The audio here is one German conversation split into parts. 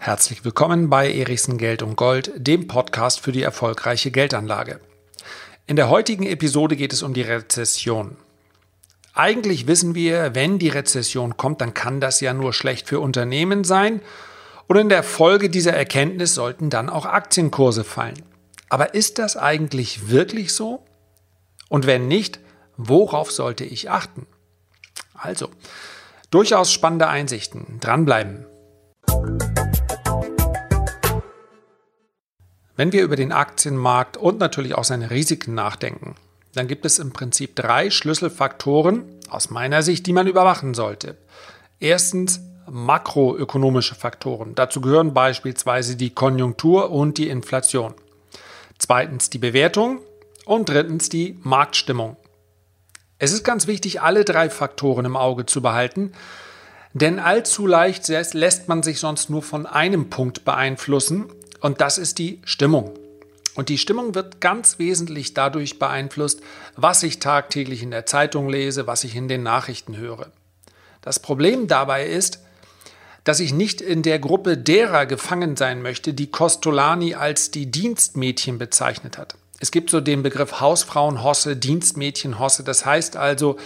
Herzlich willkommen bei Erichsen Geld und Gold, dem Podcast für die erfolgreiche Geldanlage. In der heutigen Episode geht es um die Rezession. Eigentlich wissen wir, wenn die Rezession kommt, dann kann das ja nur schlecht für Unternehmen sein und in der Folge dieser Erkenntnis sollten dann auch Aktienkurse fallen. Aber ist das eigentlich wirklich so? Und wenn nicht, worauf sollte ich achten? Also, durchaus spannende Einsichten. Dranbleiben. Wenn wir über den Aktienmarkt und natürlich auch seine Risiken nachdenken, dann gibt es im Prinzip drei Schlüsselfaktoren aus meiner Sicht, die man überwachen sollte. Erstens makroökonomische Faktoren. Dazu gehören beispielsweise die Konjunktur und die Inflation. Zweitens die Bewertung und drittens die Marktstimmung. Es ist ganz wichtig, alle drei Faktoren im Auge zu behalten, denn allzu leicht lässt man sich sonst nur von einem Punkt beeinflussen und das ist die Stimmung. Und die Stimmung wird ganz wesentlich dadurch beeinflusst, was ich tagtäglich in der Zeitung lese, was ich in den Nachrichten höre. Das Problem dabei ist, dass ich nicht in der Gruppe derer gefangen sein möchte, die Costolani als die Dienstmädchen bezeichnet hat. Es gibt so den Begriff Hausfrauenhosse, Dienstmädchenhosse. Das heißt also,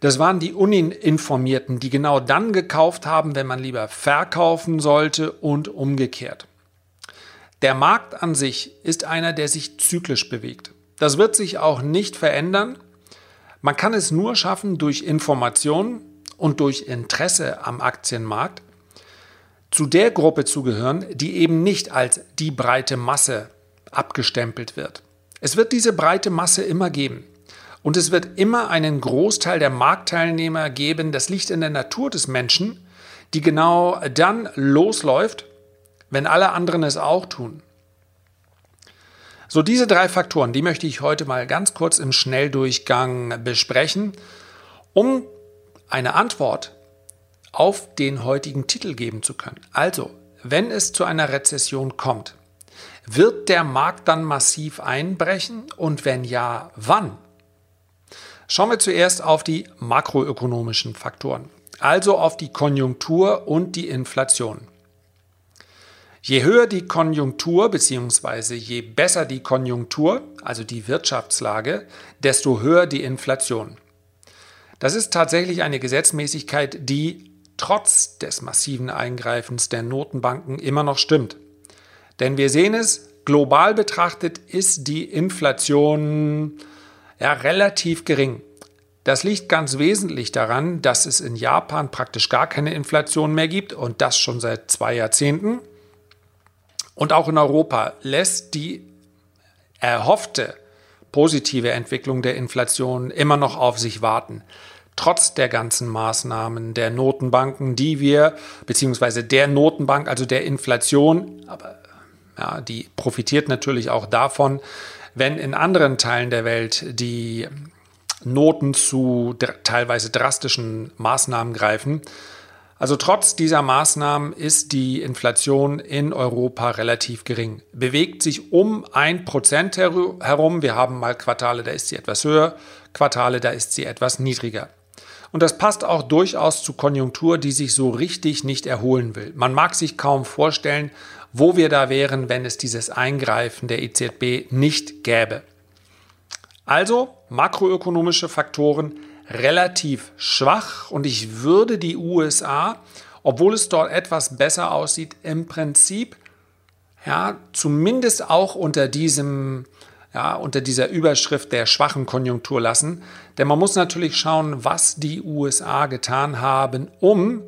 das waren die Uninformierten, die genau dann gekauft haben, wenn man lieber verkaufen sollte und umgekehrt. Der Markt an sich ist einer, der sich zyklisch bewegt. Das wird sich auch nicht verändern. Man kann es nur schaffen durch Information und durch Interesse am Aktienmarkt, zu der Gruppe zu gehören, die eben nicht als die breite Masse abgestempelt wird. Es wird diese breite Masse immer geben. Und es wird immer einen Großteil der Marktteilnehmer geben, das liegt in der Natur des Menschen, die genau dann losläuft, wenn alle anderen es auch tun. So, diese drei Faktoren, die möchte ich heute mal ganz kurz im Schnelldurchgang besprechen, um eine Antwort auf den heutigen Titel geben zu können. Also, wenn es zu einer Rezession kommt, wird der Markt dann massiv einbrechen und wenn ja, wann? Schauen wir zuerst auf die makroökonomischen Faktoren, also auf die Konjunktur und die Inflation. Je höher die Konjunktur bzw. je besser die Konjunktur, also die Wirtschaftslage, desto höher die Inflation. Das ist tatsächlich eine Gesetzmäßigkeit, die trotz des massiven Eingreifens der Notenbanken immer noch stimmt. Denn wir sehen es, global betrachtet ist die Inflation ja, relativ gering. Das liegt ganz wesentlich daran, dass es in Japan praktisch gar keine Inflation mehr gibt und das schon seit zwei Jahrzehnten. Und auch in Europa lässt die erhoffte positive Entwicklung der Inflation immer noch auf sich warten. Trotz der ganzen Maßnahmen der Notenbanken, die wir, beziehungsweise der Notenbank, also der Inflation, aber ja, die profitiert natürlich auch davon, wenn in anderen Teilen der Welt die Noten zu teilweise drastischen Maßnahmen greifen, also trotz dieser Maßnahmen ist die Inflation in Europa relativ gering. Bewegt sich um ein Prozent herum. Wir haben mal Quartale, da ist sie etwas höher, Quartale, da ist sie etwas niedriger. Und das passt auch durchaus zu Konjunktur, die sich so richtig nicht erholen will. Man mag sich kaum vorstellen, wo wir da wären, wenn es dieses Eingreifen der EZB nicht gäbe. Also makroökonomische Faktoren relativ schwach und ich würde die USA, obwohl es dort etwas besser aussieht, im Prinzip ja, zumindest auch unter diesem ja, unter dieser Überschrift der schwachen Konjunktur lassen. Denn man muss natürlich schauen, was die USA getan haben, um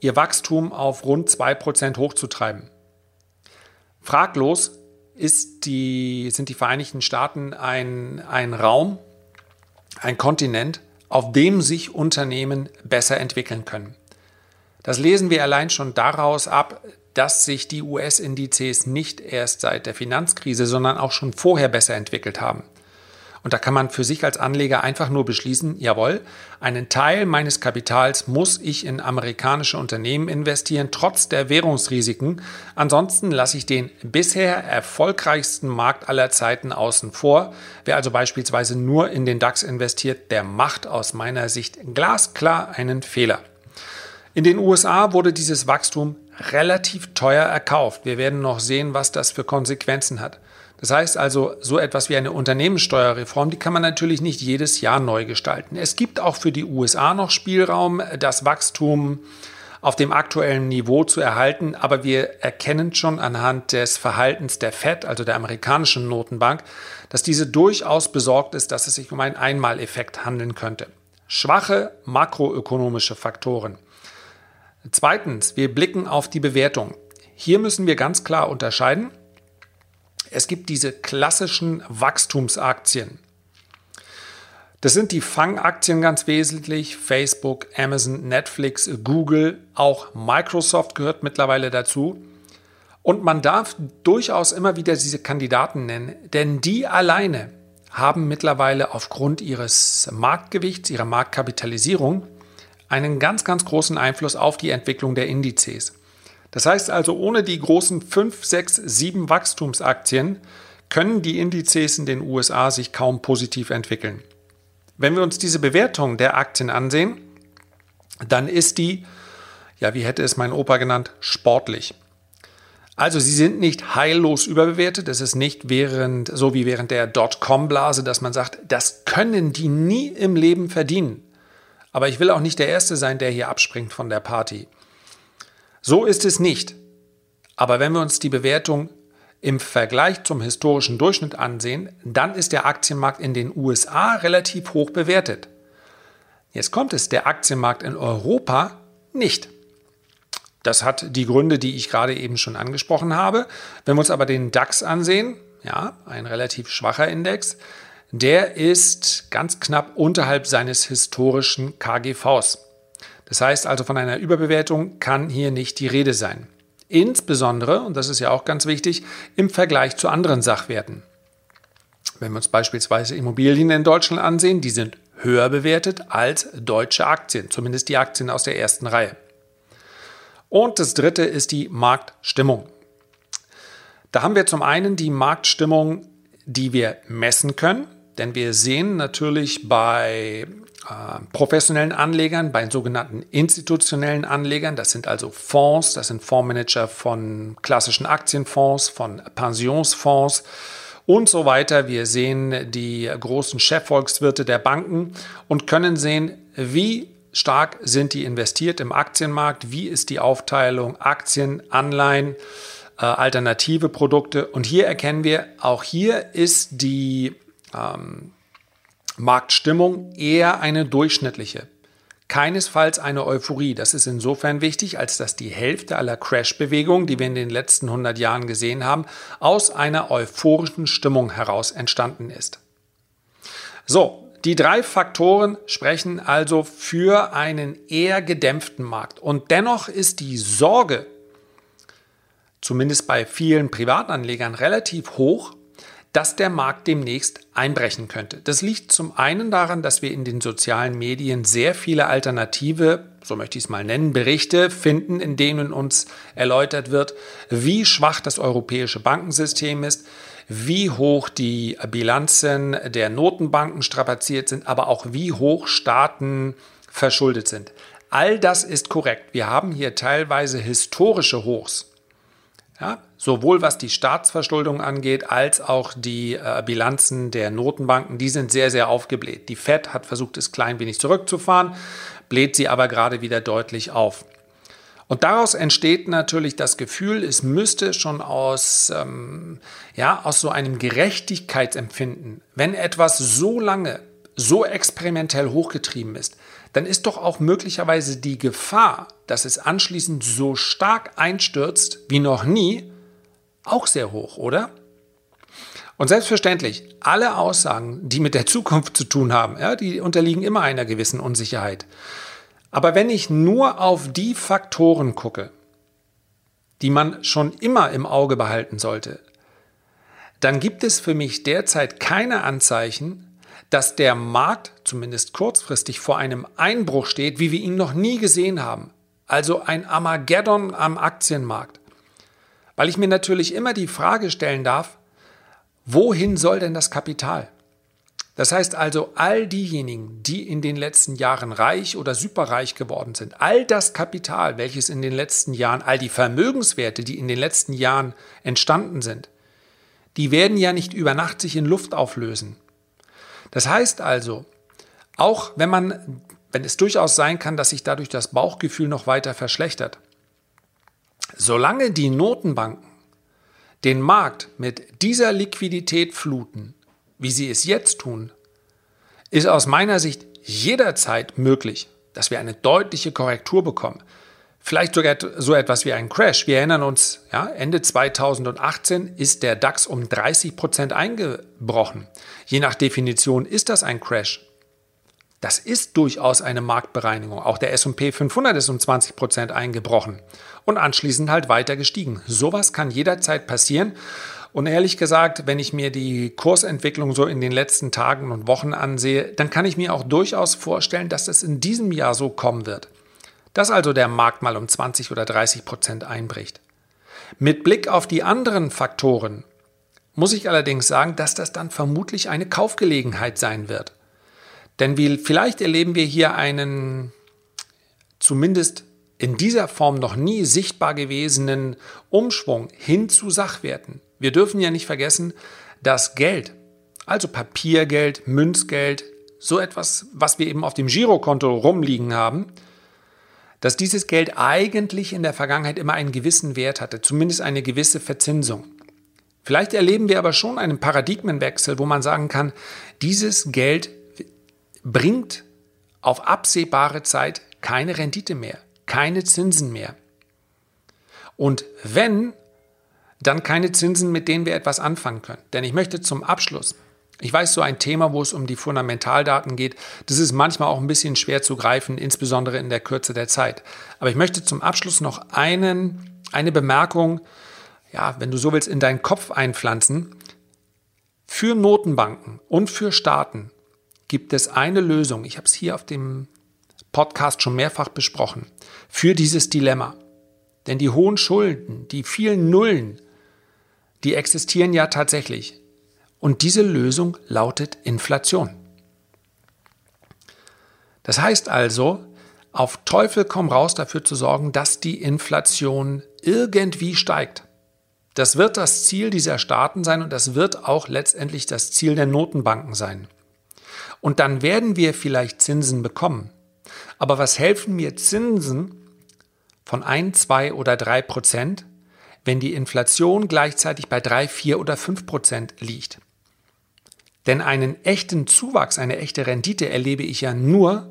ihr Wachstum auf rund 2% hochzutreiben. Fraglos ist die, sind die Vereinigten Staaten ein, ein Raum, ein Kontinent, auf dem sich Unternehmen besser entwickeln können. Das lesen wir allein schon daraus ab, dass sich die US-Indizes nicht erst seit der Finanzkrise, sondern auch schon vorher besser entwickelt haben. Und da kann man für sich als Anleger einfach nur beschließen, jawohl, einen Teil meines Kapitals muss ich in amerikanische Unternehmen investieren, trotz der Währungsrisiken. Ansonsten lasse ich den bisher erfolgreichsten Markt aller Zeiten außen vor. Wer also beispielsweise nur in den DAX investiert, der macht aus meiner Sicht glasklar einen Fehler. In den USA wurde dieses Wachstum relativ teuer erkauft. Wir werden noch sehen, was das für Konsequenzen hat. Das heißt also, so etwas wie eine Unternehmenssteuerreform, die kann man natürlich nicht jedes Jahr neu gestalten. Es gibt auch für die USA noch Spielraum, das Wachstum auf dem aktuellen Niveau zu erhalten, aber wir erkennen schon anhand des Verhaltens der Fed, also der amerikanischen Notenbank, dass diese durchaus besorgt ist, dass es sich um einen Einmaleffekt handeln könnte. Schwache makroökonomische Faktoren. Zweitens, wir blicken auf die Bewertung. Hier müssen wir ganz klar unterscheiden. Es gibt diese klassischen Wachstumsaktien. Das sind die Fangaktien ganz wesentlich. Facebook, Amazon, Netflix, Google, auch Microsoft gehört mittlerweile dazu. Und man darf durchaus immer wieder diese Kandidaten nennen, denn die alleine haben mittlerweile aufgrund ihres Marktgewichts, ihrer Marktkapitalisierung einen ganz, ganz großen Einfluss auf die Entwicklung der Indizes. Das heißt also, ohne die großen 5, 6, 7 Wachstumsaktien können die Indizes in den USA sich kaum positiv entwickeln. Wenn wir uns diese Bewertung der Aktien ansehen, dann ist die, ja, wie hätte es mein Opa genannt, sportlich. Also sie sind nicht heillos überbewertet. Es ist nicht während, so wie während der Dotcom-Blase, dass man sagt, das können die nie im Leben verdienen. Aber ich will auch nicht der Erste sein, der hier abspringt von der Party. So ist es nicht. Aber wenn wir uns die Bewertung im Vergleich zum historischen Durchschnitt ansehen, dann ist der Aktienmarkt in den USA relativ hoch bewertet. Jetzt kommt es, der Aktienmarkt in Europa nicht. Das hat die Gründe, die ich gerade eben schon angesprochen habe. Wenn wir uns aber den DAX ansehen, ja, ein relativ schwacher Index, der ist ganz knapp unterhalb seines historischen KGVs. Das heißt also, von einer Überbewertung kann hier nicht die Rede sein. Insbesondere, und das ist ja auch ganz wichtig, im Vergleich zu anderen Sachwerten. Wenn wir uns beispielsweise Immobilien in Deutschland ansehen, die sind höher bewertet als deutsche Aktien, zumindest die Aktien aus der ersten Reihe. Und das dritte ist die Marktstimmung. Da haben wir zum einen die Marktstimmung, die wir messen können. Denn wir sehen natürlich bei äh, professionellen Anlegern, bei sogenannten institutionellen Anlegern, das sind also Fonds, das sind Fondsmanager von klassischen Aktienfonds, von Pensionsfonds und so weiter. Wir sehen die großen Chefvolkswirte der Banken und können sehen, wie stark sind die investiert im Aktienmarkt, wie ist die Aufteilung Aktien, Anleihen, äh, alternative Produkte. Und hier erkennen wir, auch hier ist die ähm, Marktstimmung eher eine durchschnittliche. Keinesfalls eine Euphorie. Das ist insofern wichtig, als dass die Hälfte aller Crash-Bewegungen, die wir in den letzten 100 Jahren gesehen haben, aus einer euphorischen Stimmung heraus entstanden ist. So, die drei Faktoren sprechen also für einen eher gedämpften Markt. Und dennoch ist die Sorge, zumindest bei vielen Privatanlegern, relativ hoch, dass der Markt demnächst einbrechen könnte. Das liegt zum einen daran, dass wir in den sozialen Medien sehr viele alternative, so möchte ich es mal nennen, Berichte finden, in denen uns erläutert wird, wie schwach das europäische Bankensystem ist, wie hoch die Bilanzen der Notenbanken strapaziert sind, aber auch wie hoch Staaten verschuldet sind. All das ist korrekt. Wir haben hier teilweise historische Hochs. Ja, sowohl was die Staatsverschuldung angeht, als auch die äh, Bilanzen der Notenbanken, die sind sehr, sehr aufgebläht. Die Fed hat versucht, es klein wenig zurückzufahren, bläht sie aber gerade wieder deutlich auf. Und daraus entsteht natürlich das Gefühl, es müsste schon aus, ähm, ja, aus so einem Gerechtigkeitsempfinden, wenn etwas so lange, so experimentell hochgetrieben ist, dann ist doch auch möglicherweise die Gefahr, dass es anschließend so stark einstürzt wie noch nie, auch sehr hoch, oder? Und selbstverständlich, alle Aussagen, die mit der Zukunft zu tun haben, ja, die unterliegen immer einer gewissen Unsicherheit. Aber wenn ich nur auf die Faktoren gucke, die man schon immer im Auge behalten sollte, dann gibt es für mich derzeit keine Anzeichen, dass der Markt zumindest kurzfristig vor einem Einbruch steht, wie wir ihn noch nie gesehen haben. Also ein Armageddon am Aktienmarkt. Weil ich mir natürlich immer die Frage stellen darf, wohin soll denn das Kapital? Das heißt also, all diejenigen, die in den letzten Jahren reich oder superreich geworden sind, all das Kapital, welches in den letzten Jahren, all die Vermögenswerte, die in den letzten Jahren entstanden sind, die werden ja nicht über Nacht sich in Luft auflösen. Das heißt also, auch wenn man, wenn es durchaus sein kann, dass sich dadurch das Bauchgefühl noch weiter verschlechtert, solange die Notenbanken den Markt mit dieser Liquidität fluten, wie sie es jetzt tun, ist aus meiner Sicht jederzeit möglich, dass wir eine deutliche Korrektur bekommen. Vielleicht sogar so etwas wie ein Crash. Wir erinnern uns, ja, Ende 2018 ist der DAX um 30 Prozent eingebrochen. Je nach Definition ist das ein Crash. Das ist durchaus eine Marktbereinigung. Auch der S&P 500 ist um 20 Prozent eingebrochen und anschließend halt weiter gestiegen. Sowas kann jederzeit passieren und ehrlich gesagt, wenn ich mir die Kursentwicklung so in den letzten Tagen und Wochen ansehe, dann kann ich mir auch durchaus vorstellen, dass es in diesem Jahr so kommen wird. Dass also der Markt mal um 20 oder 30 Prozent einbricht. Mit Blick auf die anderen Faktoren muss ich allerdings sagen, dass das dann vermutlich eine Kaufgelegenheit sein wird. Denn wie, vielleicht erleben wir hier einen zumindest in dieser Form noch nie sichtbar gewesenen Umschwung hin zu Sachwerten. Wir dürfen ja nicht vergessen, dass Geld, also Papiergeld, Münzgeld, so etwas, was wir eben auf dem Girokonto rumliegen haben, dass dieses Geld eigentlich in der Vergangenheit immer einen gewissen Wert hatte, zumindest eine gewisse Verzinsung. Vielleicht erleben wir aber schon einen Paradigmenwechsel, wo man sagen kann, dieses Geld bringt auf absehbare Zeit keine Rendite mehr, keine Zinsen mehr. Und wenn dann keine Zinsen, mit denen wir etwas anfangen können. Denn ich möchte zum Abschluss, ich weiß, so ein Thema, wo es um die Fundamentaldaten geht, das ist manchmal auch ein bisschen schwer zu greifen, insbesondere in der Kürze der Zeit. Aber ich möchte zum Abschluss noch einen, eine Bemerkung, ja, wenn du so willst, in deinen Kopf einpflanzen. Für Notenbanken und für Staaten gibt es eine Lösung. Ich habe es hier auf dem Podcast schon mehrfach besprochen. Für dieses Dilemma. Denn die hohen Schulden, die vielen Nullen, die existieren ja tatsächlich. Und diese Lösung lautet Inflation. Das heißt also, auf Teufel komm raus dafür zu sorgen, dass die Inflation irgendwie steigt. Das wird das Ziel dieser Staaten sein und das wird auch letztendlich das Ziel der Notenbanken sein. Und dann werden wir vielleicht Zinsen bekommen. Aber was helfen mir Zinsen von 1, 2 oder 3 Prozent, wenn die Inflation gleichzeitig bei 3, 4 oder 5 Prozent liegt. Denn einen echten Zuwachs, eine echte Rendite erlebe ich ja nur,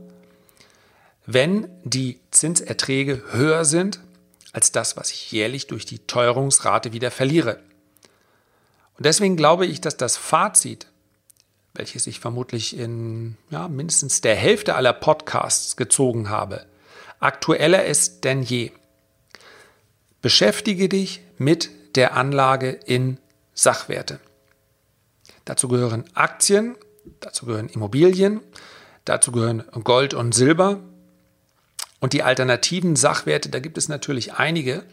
wenn die Zinserträge höher sind als das, was ich jährlich durch die Teuerungsrate wieder verliere. Und deswegen glaube ich, dass das Fazit, welches ich vermutlich in ja, mindestens der Hälfte aller Podcasts gezogen habe, aktueller ist denn je. Beschäftige dich mit der Anlage in Sachwerte. Dazu gehören Aktien, dazu gehören Immobilien, dazu gehören Gold und Silber. Und die alternativen Sachwerte, da gibt es natürlich einige.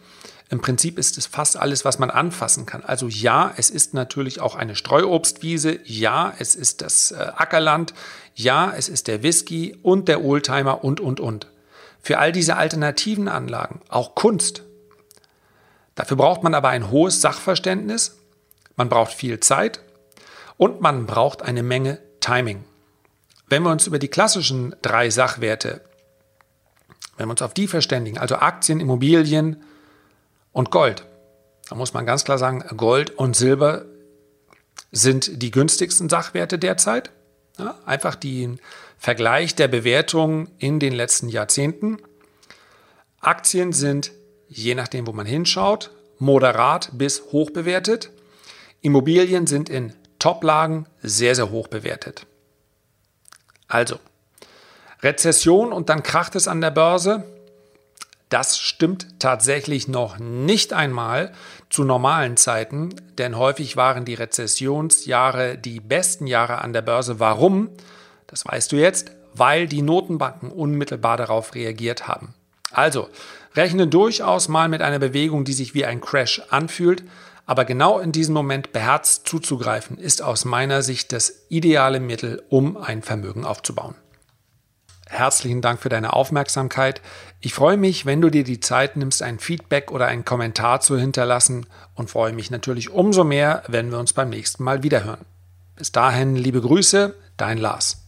Im Prinzip ist es fast alles, was man anfassen kann. Also ja, es ist natürlich auch eine Streuobstwiese, ja, es ist das äh, Ackerland, ja, es ist der Whisky und der Oldtimer und, und, und. Für all diese alternativen Anlagen, auch Kunst, Dafür braucht man aber ein hohes Sachverständnis, man braucht viel Zeit und man braucht eine Menge Timing. Wenn wir uns über die klassischen drei Sachwerte, wenn wir uns auf die verständigen, also Aktien, Immobilien und Gold, dann muss man ganz klar sagen, Gold und Silber sind die günstigsten Sachwerte derzeit. Ja, einfach den Vergleich der Bewertung in den letzten Jahrzehnten. Aktien sind je nachdem, wo man hinschaut, moderat bis hoch bewertet. Immobilien sind in Top-Lagen sehr, sehr hoch bewertet. Also, Rezession und dann kracht es an der Börse. Das stimmt tatsächlich noch nicht einmal zu normalen Zeiten, denn häufig waren die Rezessionsjahre die besten Jahre an der Börse. Warum? Das weißt du jetzt, weil die Notenbanken unmittelbar darauf reagiert haben. Also, rechne durchaus mal mit einer Bewegung, die sich wie ein Crash anfühlt, Aber genau in diesem Moment beherzt zuzugreifen, ist aus meiner Sicht das ideale Mittel, um ein Vermögen aufzubauen. Herzlichen Dank für deine Aufmerksamkeit. Ich freue mich, wenn du dir die Zeit nimmst, ein Feedback oder einen Kommentar zu hinterlassen und freue mich natürlich umso mehr, wenn wir uns beim nächsten Mal wiederhören. Bis dahin, liebe Grüße, dein Lars.